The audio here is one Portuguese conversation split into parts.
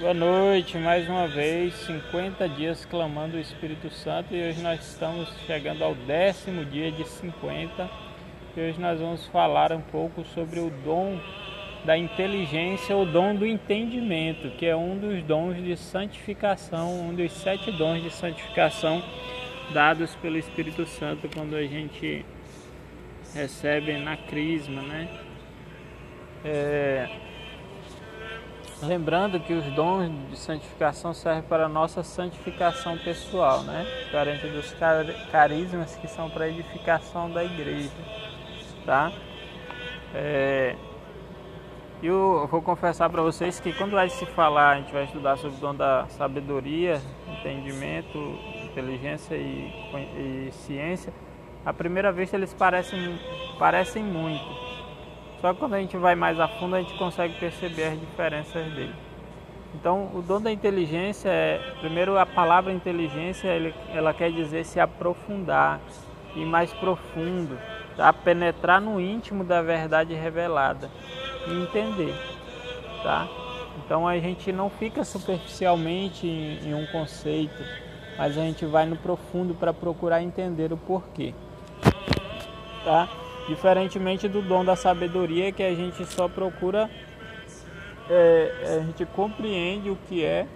Boa noite, mais uma vez, 50 dias clamando o Espírito Santo e hoje nós estamos chegando ao décimo dia de 50 e hoje nós vamos falar um pouco sobre o dom da inteligência, o dom do entendimento, que é um dos dons de santificação, um dos sete dons de santificação dados pelo Espírito Santo quando a gente recebe na crisma, né? É, lembrando que os dons de santificação servem para a nossa santificação pessoal, né? Diferente dos carismas que são para a edificação da igreja, tá? É, eu vou confessar para vocês que quando vai se falar, a gente vai estudar sobre o dom da sabedoria, entendimento, inteligência e, e ciência, à primeira vista eles parecem, parecem muito. Só que quando a gente vai mais a fundo a gente consegue perceber as diferenças dele. Então, o dom da inteligência é, primeiro, a palavra inteligência, ela quer dizer se aprofundar, ir mais profundo, tá? penetrar no íntimo da verdade revelada e entender, tá? Então a gente não fica superficialmente em, em um conceito, mas a gente vai no profundo para procurar entender o porquê, tá? Diferentemente do dom da sabedoria, que a gente só procura, é, a gente compreende o que é,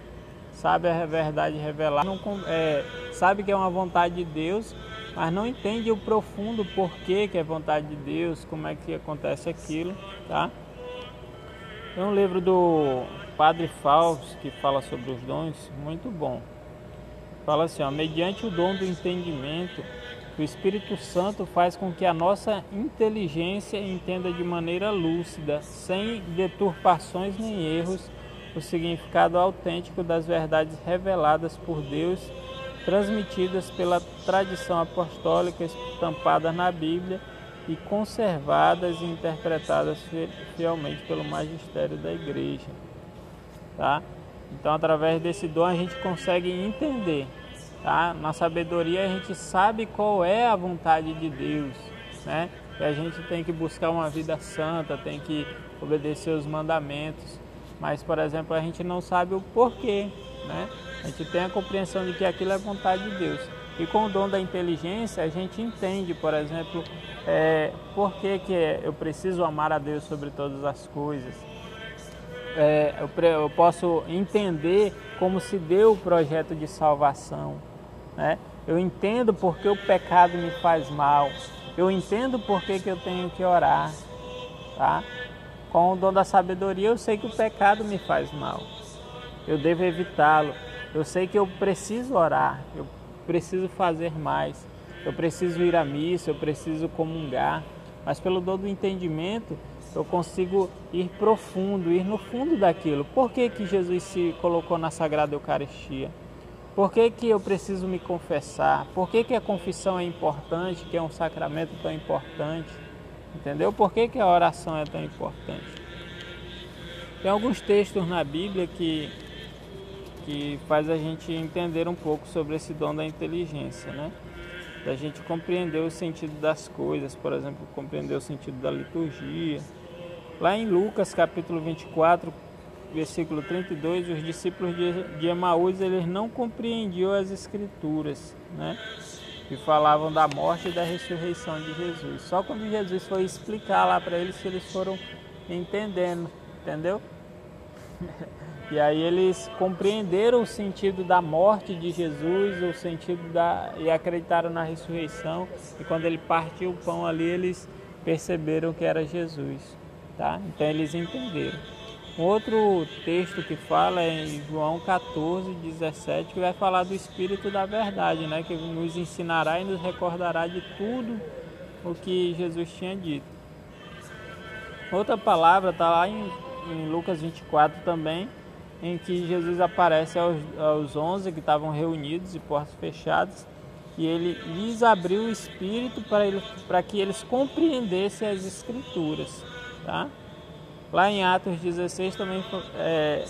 sabe a verdade revelada, não, é, sabe que é uma vontade de Deus, mas não entende o profundo porquê que é vontade de Deus, como é que acontece aquilo, tá? Tem um livro do Padre Fausto que fala sobre os dons, muito bom. Fala assim, ó, mediante o dom do entendimento, o Espírito Santo faz com que a nossa inteligência entenda de maneira lúcida, sem deturpações nem erros, o significado autêntico das verdades reveladas por Deus, transmitidas pela tradição apostólica estampada na Bíblia e conservadas e interpretadas fielmente pelo magistério da Igreja. Tá? Então, através desse dom, a gente consegue entender Tá? Na sabedoria a gente sabe qual é a vontade de Deus, né? E a gente tem que buscar uma vida santa, tem que obedecer os mandamentos. Mas, por exemplo, a gente não sabe o porquê, né? A gente tem a compreensão de que aquilo é vontade de Deus. E com o dom da inteligência, a gente entende, por exemplo, é, por que, que eu preciso amar a Deus sobre todas as coisas. É, eu, eu posso entender como se deu o projeto de salvação. Né? Eu entendo porque o pecado me faz mal. Eu entendo porque que eu tenho que orar. Tá? Com o dom da sabedoria, eu sei que o pecado me faz mal. Eu devo evitá-lo. Eu sei que eu preciso orar. Eu preciso fazer mais. Eu preciso ir à missa. Eu preciso comungar. Mas pelo dom do entendimento, eu consigo ir profundo, ir no fundo daquilo. Por que, que Jesus se colocou na Sagrada Eucaristia? Por que, que eu preciso me confessar? Por que, que a confissão é importante, que é um sacramento tão importante? Entendeu? Por que, que a oração é tão importante? Tem alguns textos na Bíblia que, que faz a gente entender um pouco sobre esse dom da inteligência, né? Da gente compreender o sentido das coisas, por exemplo, compreender o sentido da liturgia. Lá em Lucas capítulo 24, versículo 32, os discípulos de, de Emaús eles não compreendiam as escrituras, né? Que falavam da morte e da ressurreição de Jesus. Só quando Jesus foi explicar lá para eles que eles foram entendendo, entendeu? E aí eles compreenderam o sentido da morte de Jesus, o sentido da e acreditaram na ressurreição. E quando ele partiu o pão ali, eles perceberam que era Jesus, tá? Então eles entenderam. Outro texto que fala é em João 14, 17, que vai falar do Espírito da Verdade, né? que nos ensinará e nos recordará de tudo o que Jesus tinha dito. Outra palavra está lá em, em, Lucas 24 também, em que Jesus aparece aos, aos 11 que estavam reunidos e portas fechadas, e ele lhes abriu o Espírito para que eles compreendessem as Escrituras. Tá? Lá em Atos 16 também, é,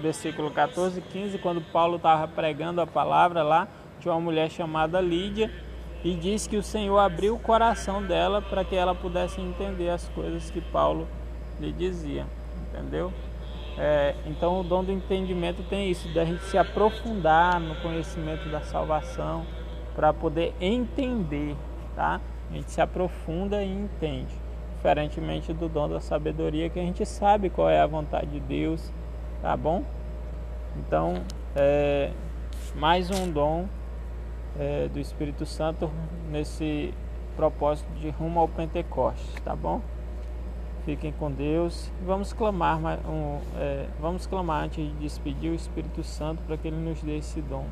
versículo 14 e 15, quando Paulo estava pregando a palavra lá, tinha uma mulher chamada Lídia e disse que o Senhor abriu o coração dela para que ela pudesse entender as coisas que Paulo lhe dizia, entendeu? É, então o dom do entendimento tem isso, da gente se aprofundar no conhecimento da salvação para poder entender, tá? A gente se aprofunda e entende, diferentemente do dom da sabedoria que a gente sabe qual é a vontade de Deus, tá bom? Então, é, mais um dom é, do Espírito Santo nesse propósito de rumo ao Pentecostes, tá bom? Fiquem com Deus. Vamos clamar, um, é, vamos clamar antes de despedir o Espírito Santo para que ele nos dê esse dom.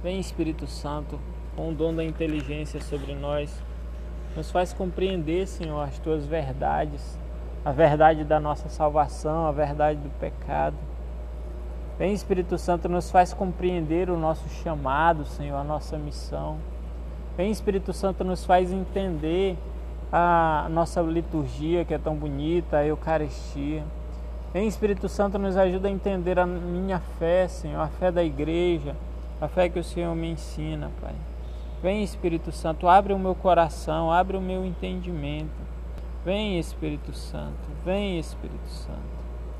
Vem Espírito Santo, com o dom da inteligência sobre nós, nos faz compreender, Senhor, as tuas verdades, a verdade da nossa salvação, a verdade do pecado. Vem Espírito Santo, nos faz compreender o nosso chamado, Senhor, a nossa missão. Vem Espírito Santo, nos faz entender a nossa liturgia que é tão bonita, a Eucaristia. Vem Espírito Santo, nos ajuda a entender a minha fé, Senhor, a fé da igreja, a fé que o Senhor me ensina, Pai. Vem Espírito Santo, abre o meu coração, abre o meu entendimento. Vem Espírito Santo, vem Espírito Santo.